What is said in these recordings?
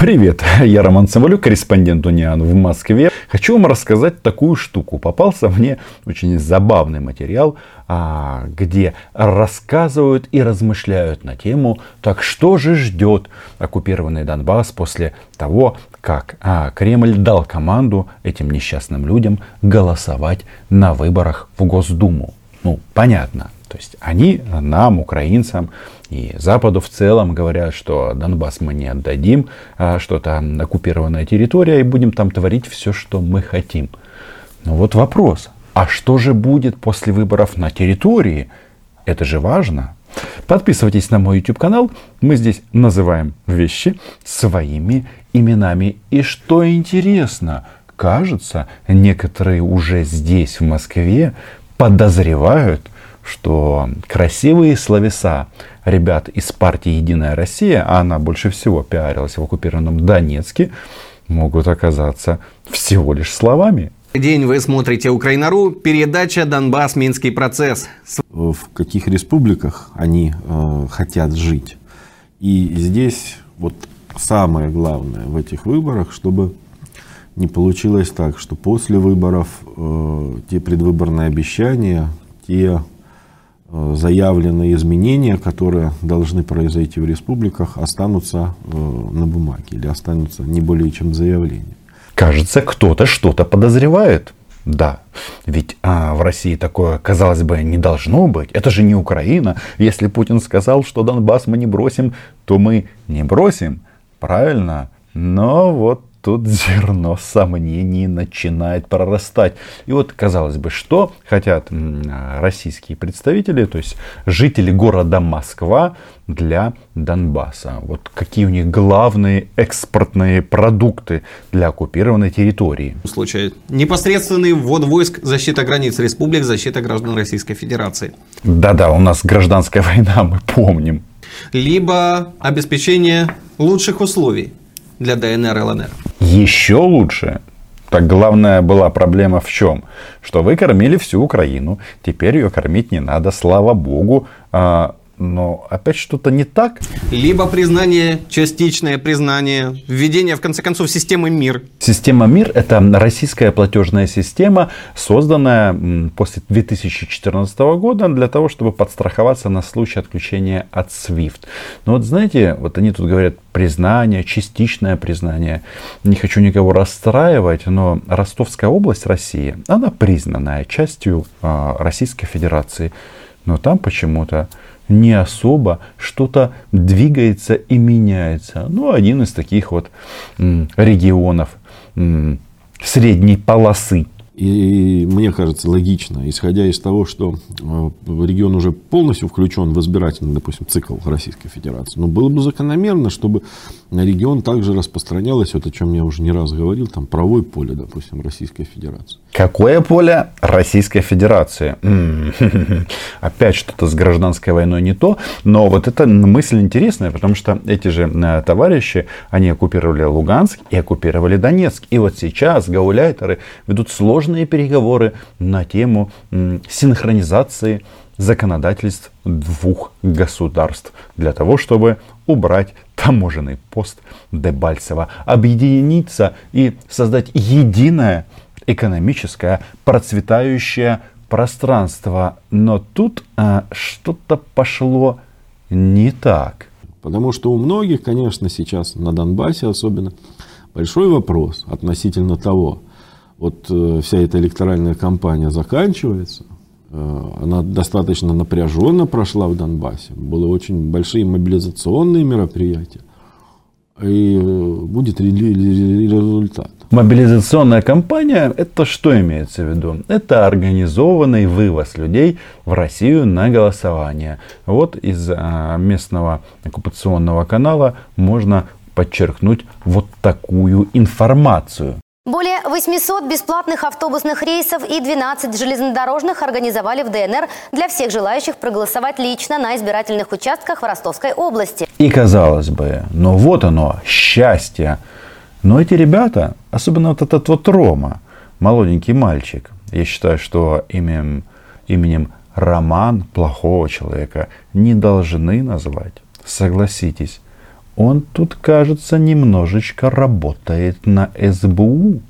Привет, я Роман Самолюк, корреспондент Униан в Москве. Хочу вам рассказать такую штуку. Попался мне очень забавный материал, а, где рассказывают и размышляют на тему, так что же ждет оккупированный Донбасс после того, как а, Кремль дал команду этим несчастным людям голосовать на выборах в Госдуму. Ну, понятно, то есть они нам, украинцам и Западу в целом говорят, что Донбасс мы не отдадим, а что там оккупированная территория и будем там творить все, что мы хотим. Но вот вопрос, а что же будет после выборов на территории? Это же важно. Подписывайтесь на мой YouTube канал. Мы здесь называем вещи своими именами. И что интересно, кажется, некоторые уже здесь, в Москве, подозревают, что красивые словеса ребят из партии «Единая Россия», а она больше всего пиарилась в оккупированном Донецке, могут оказаться всего лишь словами. День вы смотрите Украина.ру, передача «Донбасс. Минский процесс». В каких республиках они э, хотят жить. И здесь вот самое главное в этих выборах, чтобы не получилось так, что после выборов э, те предвыборные обещания, те заявленные изменения, которые должны произойти в республиках, останутся э, на бумаге или останутся не более чем заявление. Кажется, кто-то что-то подозревает. Да, ведь а, в России такое, казалось бы, не должно быть. Это же не Украина. Если Путин сказал, что Донбасс мы не бросим, то мы не бросим. Правильно? Но вот тут зерно сомнений начинает прорастать. И вот, казалось бы, что хотят российские представители, то есть жители города Москва для Донбасса. Вот какие у них главные экспортные продукты для оккупированной территории. В случае непосредственный ввод войск, защита границ республик, защита граждан Российской Федерации. Да-да, у нас гражданская война, мы помним. Либо обеспечение лучших условий для ДНР и ЛНР. Еще лучше. Так главная была проблема в чем? Что вы кормили всю Украину, теперь ее кормить не надо, слава богу. Но опять что-то не так. Либо признание, частичное признание, введение, в конце концов, системы МИР. Система МИР – это российская платежная система, созданная после 2014 года для того, чтобы подстраховаться на случай отключения от SWIFT. Но вот знаете, вот они тут говорят признание, частичное признание. Не хочу никого расстраивать, но Ростовская область России, она признанная частью э, Российской Федерации. Но там почему-то не особо что-то двигается и меняется. Ну, один из таких вот регионов средней полосы и мне кажется логично, исходя из того, что э, регион уже полностью включен в избирательный, допустим, цикл Российской Федерации, но было бы закономерно, чтобы на регион также распространялось, вот о чем я уже не раз говорил, там правое поле, допустим, Российской Федерации. Какое поле Российской Федерации? Опять что-то с гражданской войной не то, но вот эта мысль интересная, потому что эти же э, товарищи, они оккупировали Луганск и оккупировали Донецк. И вот сейчас гауляйтеры ведут сложные сложные переговоры на тему синхронизации законодательств двух государств для того, чтобы убрать таможенный пост Дебальцева, объединиться и создать единое экономическое процветающее пространство. Но тут а, что-то пошло не так. Потому что у многих, конечно, сейчас на Донбассе особенно большой вопрос относительно того, вот э, вся эта электоральная кампания заканчивается, э, она достаточно напряженно прошла в Донбассе, были очень большие мобилизационные мероприятия, и э, будет результат. Мобилизационная кампания, это что имеется в виду? Это организованный вывоз людей в Россию на голосование. Вот из местного оккупационного канала можно подчеркнуть вот такую информацию. Более 800 бесплатных автобусных рейсов и 12 железнодорожных организовали в ДНР для всех желающих проголосовать лично на избирательных участках в Ростовской области. И казалось бы, ну вот оно, счастье. Но эти ребята, особенно вот этот вот Рома, молоденький мальчик, я считаю, что именем, именем Роман плохого человека не должны назвать. Согласитесь, он тут, кажется, немножечко работает на СБУ.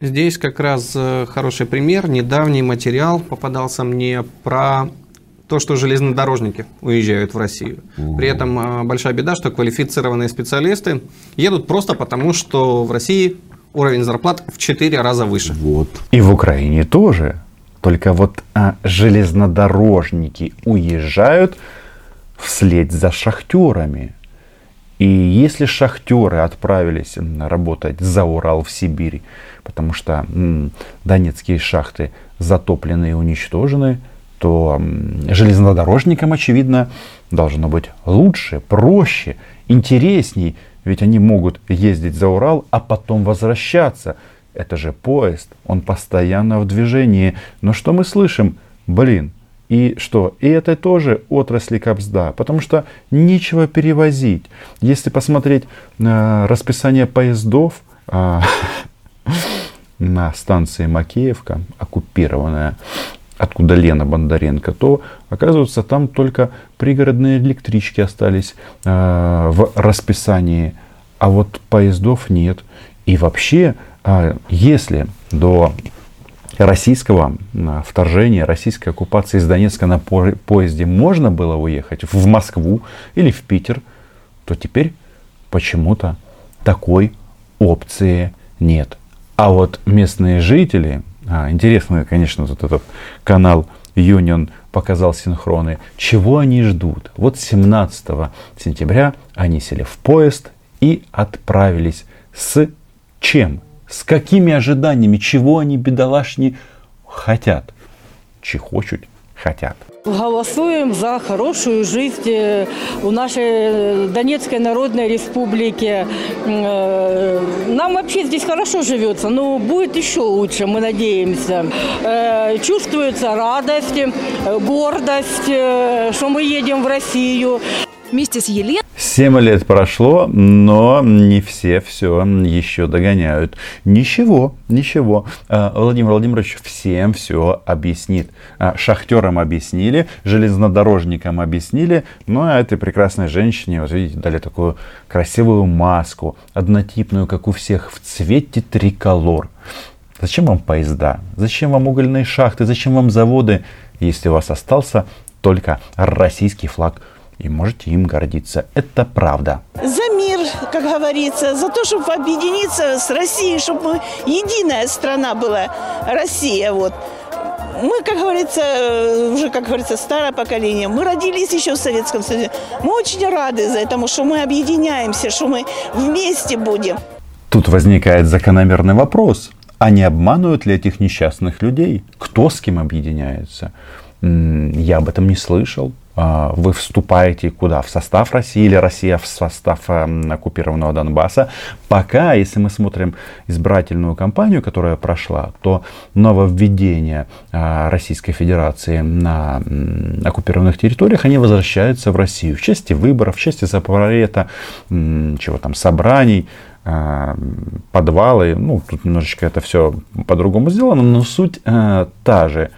Здесь как раз э, хороший пример. Недавний материал попадался мне про то, что железнодорожники уезжают в Россию. При этом э, большая беда, что квалифицированные специалисты едут просто потому, что в России уровень зарплат в 4 раза выше. Вот. И в Украине тоже. Только вот а, железнодорожники уезжают вслед за шахтерами. И если шахтеры отправились работать за Урал в Сибирь, потому что м, донецкие шахты затоплены и уничтожены, то м, железнодорожникам, очевидно, должно быть лучше, проще, интересней. Ведь они могут ездить за Урал, а потом возвращаться. Это же поезд, он постоянно в движении. Но что мы слышим? Блин, и что? И это тоже отрасли Кобзда, потому что нечего перевозить. Если посмотреть на расписание поездов а, на станции Макеевка, оккупированная, откуда Лена Бондаренко, то оказывается там только пригородные электрички остались а, в расписании, а вот поездов нет. И вообще, а, если до российского а, вторжения, российской оккупации из Донецка на поезде можно было уехать в Москву или в Питер, то теперь почему-то такой опции нет. А вот местные жители, а, интересно, конечно, вот этот канал Union показал синхроны, чего они ждут. Вот 17 сентября они сели в поезд и отправились с чем? С какими ожиданиями? Чего они, бедолашни, хотят? Чехочут, хотят. Голосуем за хорошую жизнь э, в нашей э, Донецкой Народной Республике. Э, нам вообще здесь хорошо живется, но будет еще лучше, мы надеемся. Чувствуется радость, гордость, что мы едем в Россию. Вместе с Еленой Семь лет прошло, но не все все еще догоняют. Ничего, ничего. А, Владимир Владимирович всем все объяснит. А, шахтерам объяснили, железнодорожникам объяснили, ну а этой прекрасной женщине, вот видите, дали такую красивую маску, однотипную, как у всех, в цвете триколор. Зачем вам поезда? Зачем вам угольные шахты? Зачем вам заводы, если у вас остался только российский флаг? И можете им гордиться. Это правда. За мир, как говорится, за то, чтобы объединиться с Россией, чтобы единая страна была, Россия. Вот. Мы, как говорится, уже, как говорится, старое поколение. Мы родились еще в Советском Союзе. Мы очень рады за этому, что мы объединяемся, что мы вместе будем. Тут возникает закономерный вопрос. А не обманывают ли этих несчастных людей? Кто с кем объединяется? Я об этом не слышал. А, вы вступаете куда? В состав России или Россия в состав эм, оккупированного Донбасса. Пока, если мы смотрим избирательную кампанию, которая прошла, то нововведения а, Российской Федерации на оккупированных территориях, они возвращаются в Россию. В части выборов, в части запрета, чего там, собраний, а, подвалы. Ну, тут немножечко это все по-другому сделано, но суть э, та же.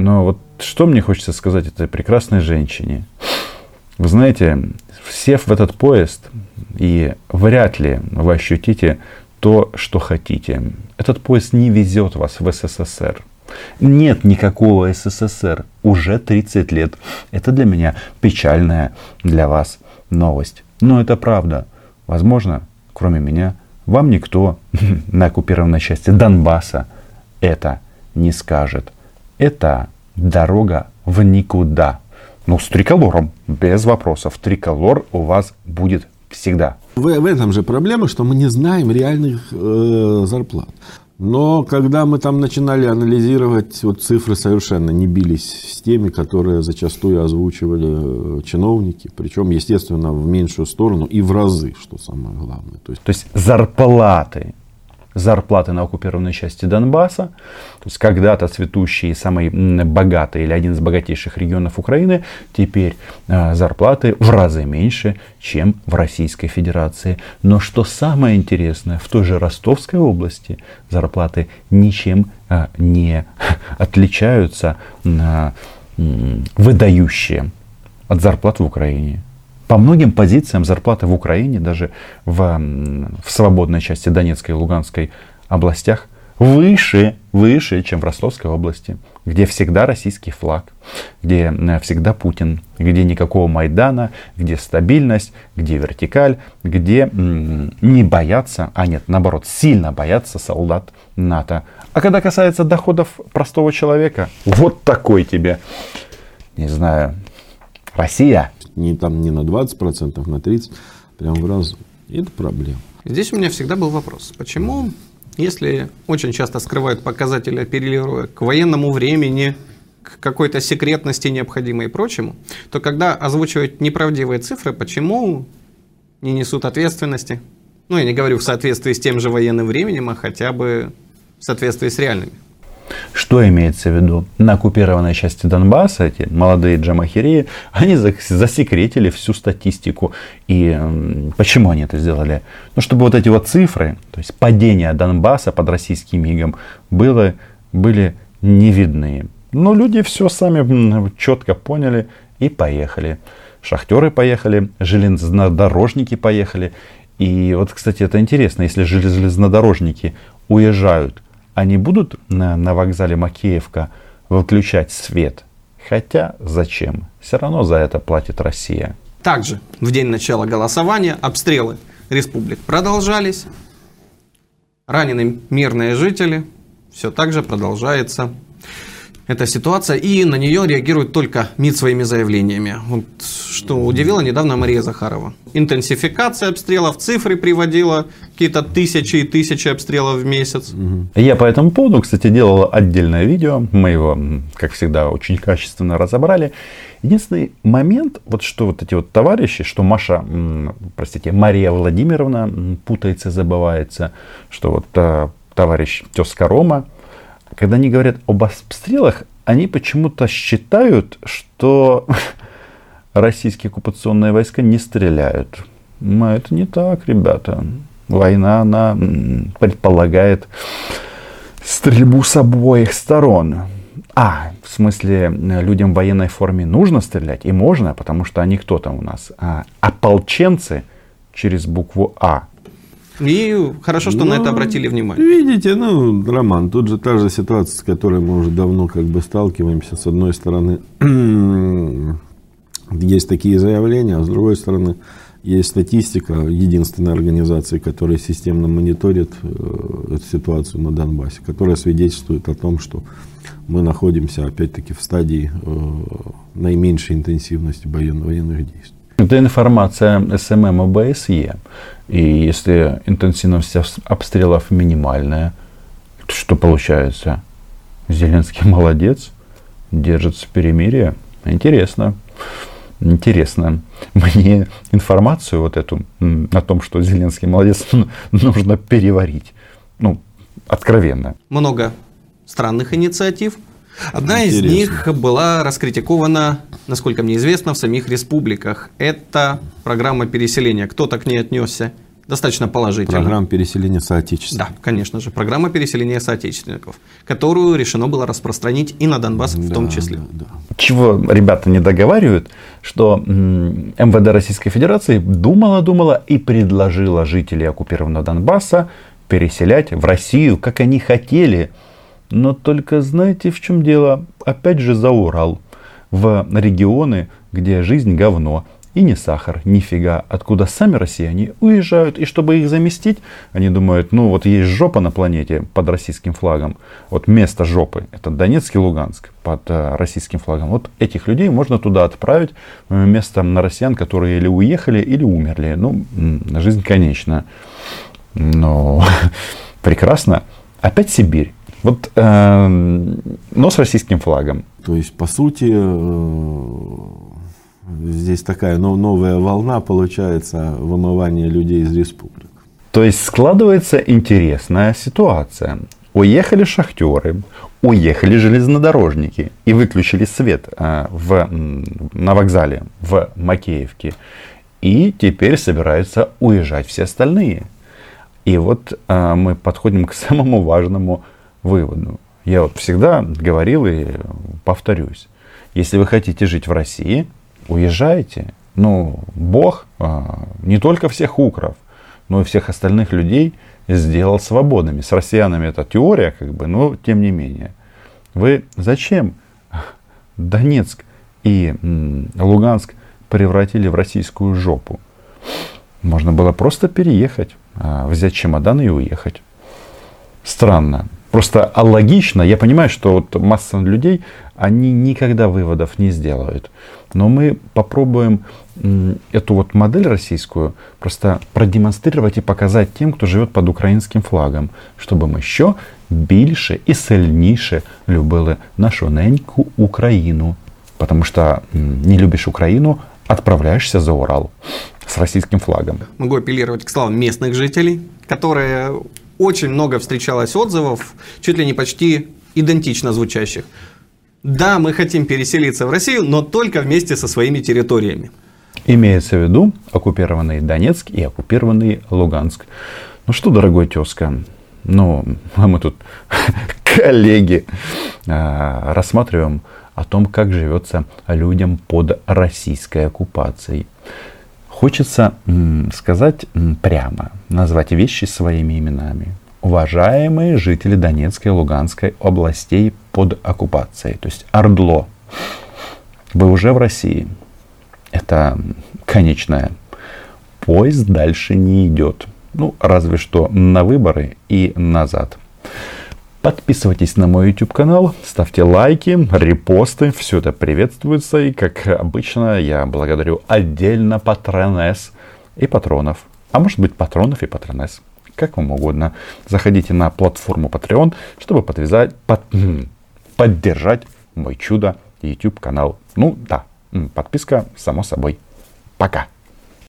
Но вот что мне хочется сказать этой прекрасной женщине? Вы знаете, сев в этот поезд, и вряд ли вы ощутите то, что хотите. Этот поезд не везет вас в СССР. Нет никакого СССР уже 30 лет. Это для меня печальная для вас новость. Но это правда. Возможно, кроме меня, вам никто на оккупированной части Донбасса это не скажет. Это дорога в никуда. Ну, с триколором, без вопросов. Триколор у вас будет всегда. В, в этом же проблема, что мы не знаем реальных э, зарплат. Но когда мы там начинали анализировать, вот цифры совершенно не бились с теми, которые зачастую озвучивали э, чиновники, причем, естественно, в меньшую сторону и в разы, что самое главное. То есть, То есть зарплаты зарплаты на оккупированной части Донбасса. То есть когда-то цветущий, самый богатый или один из богатейших регионов Украины, теперь э, зарплаты в разы меньше, чем в Российской Федерации. Но что самое интересное, в той же Ростовской области зарплаты ничем э, не отличаются, э, выдающие от зарплат в Украине. По многим позициям зарплаты в Украине, даже в, в свободной части Донецкой и Луганской областях, выше, выше, чем в Ростовской области, где всегда российский флаг, где э, всегда Путин, где никакого Майдана, где стабильность, где вертикаль, где не боятся, а нет, наоборот, сильно боятся солдат НАТО. А когда касается доходов простого человека, вот такой тебе, не знаю, Россия не, там, не на 20%, на 30%, прям в разу. И это проблема. Здесь у меня всегда был вопрос. Почему, если очень часто скрывают показатели, апеллируя к военному времени, к какой-то секретности необходимой и прочему, то когда озвучивают неправдивые цифры, почему не несут ответственности? Ну, я не говорю в соответствии с тем же военным временем, а хотя бы в соответствии с реальными. Что имеется в виду? На оккупированной части Донбасса эти молодые джамахиреи, они засекретили всю статистику. И почему они это сделали? Ну, чтобы вот эти вот цифры, то есть падение Донбасса под российским мигом, было, были не видны. Но люди все сами четко поняли и поехали. Шахтеры поехали, железнодорожники поехали. И вот, кстати, это интересно, если железнодорожники уезжают – они будут на, на вокзале Макеевка выключать свет? Хотя зачем? Все равно за это платит Россия. Также в день начала голосования обстрелы республик продолжались. Ранены мирные жители. Все так же продолжается эта ситуация, и на нее реагирует только МИД своими заявлениями. Вот, что удивило недавно Мария Захарова. Интенсификация обстрелов, цифры приводила, какие-то тысячи и тысячи обстрелов в месяц. Я по этому поводу, кстати, делал отдельное видео, мы его, как всегда, очень качественно разобрали. Единственный момент, вот что вот эти вот товарищи, что Маша, простите, Мария Владимировна путается, забывается, что вот э, товарищ тезка Рома, когда они говорят об обстрелах, они почему-то считают, что российские оккупационные войска не стреляют. Но это не так, ребята. Война, она предполагает стрельбу с обоих сторон. А, в смысле, людям в военной форме нужно стрелять? И можно, потому что они кто там у нас? А, ополченцы через букву А. И хорошо, что ну, на это ну, обратили внимание. Видите, ну, Роман, тут же та же ситуация, с которой мы уже давно как бы сталкиваемся. С одной стороны, есть такие заявления, а с другой стороны, есть статистика единственной организации, которая системно мониторит э, эту ситуацию на Донбассе, которая свидетельствует о том, что мы находимся опять-таки в стадии э, наименьшей интенсивности военных действий. Это информация СММ ОБСЕ. И если интенсивность обстрелов минимальная, то что получается? Зеленский молодец, держится перемирие. Интересно. Интересно. Мне информацию вот эту о том, что Зеленский молодец, нужно переварить. Ну, откровенно. Много странных инициатив – Одна Интересно. из них была раскритикована, насколько мне известно, в самих республиках. Это программа переселения. Кто-то к ней отнесся достаточно положительно. Программа переселения соотечественников. Да, конечно же, программа переселения соотечественников, которую решено было распространить и на Донбасс да, в том числе. Да, да. Чего ребята не договаривают, что МВД Российской Федерации думала-думала и предложила жителей оккупированного Донбасса переселять в Россию, как они хотели – но только знаете, в чем дело? Опять же за Урал. В регионы, где жизнь говно. И не сахар, нифига. Откуда сами россияне уезжают. И чтобы их заместить, они думают, ну вот есть жопа на планете под российским флагом. Вот место жопы, это Донецк и Луганск под э, российским флагом. Вот этих людей можно туда отправить вместо на россиян, которые или уехали, или умерли. Ну, жизнь конечна. Но прекрасно. Опять Сибирь. Вот, э, но с российским флагом. То есть, по сути, э, здесь такая новая волна получается вымывания людей из республик. То есть складывается интересная ситуация. Уехали шахтеры, уехали железнодорожники и выключили свет э, в, на вокзале в Макеевке. И теперь собираются уезжать все остальные. И вот э, мы подходим к самому важному выводу. Я вот всегда говорил и повторюсь. Если вы хотите жить в России, уезжайте. Ну, Бог а, не только всех укров, но и всех остальных людей сделал свободными. С россиянами это теория, как бы, но тем не менее. Вы зачем Донецк и Луганск превратили в российскую жопу? Можно было просто переехать, а, взять чемодан и уехать. Странно. Просто логично, я понимаю, что вот масса людей, они никогда выводов не сделают. Но мы попробуем эту вот модель российскую просто продемонстрировать и показать тем, кто живет под українським флагом, щоб ми що більше і сильніше любили нашу неньку Україну. Потому что не любишь Украину, отправляешься за Урал с российским флагом. Могу апеллировать к словам местных жителей, которые очень много встречалось отзывов, чуть ли не почти идентично звучащих. Да, мы хотим переселиться в Россию, но только вместе со своими территориями. Имеется в виду оккупированный Донецк и оккупированный Луганск. Ну что, дорогой тезка, ну, мы тут коллеги а, рассматриваем о том, как живется людям под российской оккупацией. Хочется сказать прямо, назвать вещи своими именами. Уважаемые жители Донецкой и Луганской областей под оккупацией, то есть Ордло, вы уже в России. Это конечная. Поезд дальше не идет. Ну, разве что на выборы и назад. Подписывайтесь на мой YouTube канал, ставьте лайки, репосты, все это приветствуется. И как обычно, я благодарю отдельно патронес и патронов. А может быть патронов и патронес. Как вам угодно. Заходите на платформу Patreon, чтобы подвязать, под, поддержать мой чудо YouTube канал. Ну да, подписка само собой. Пока.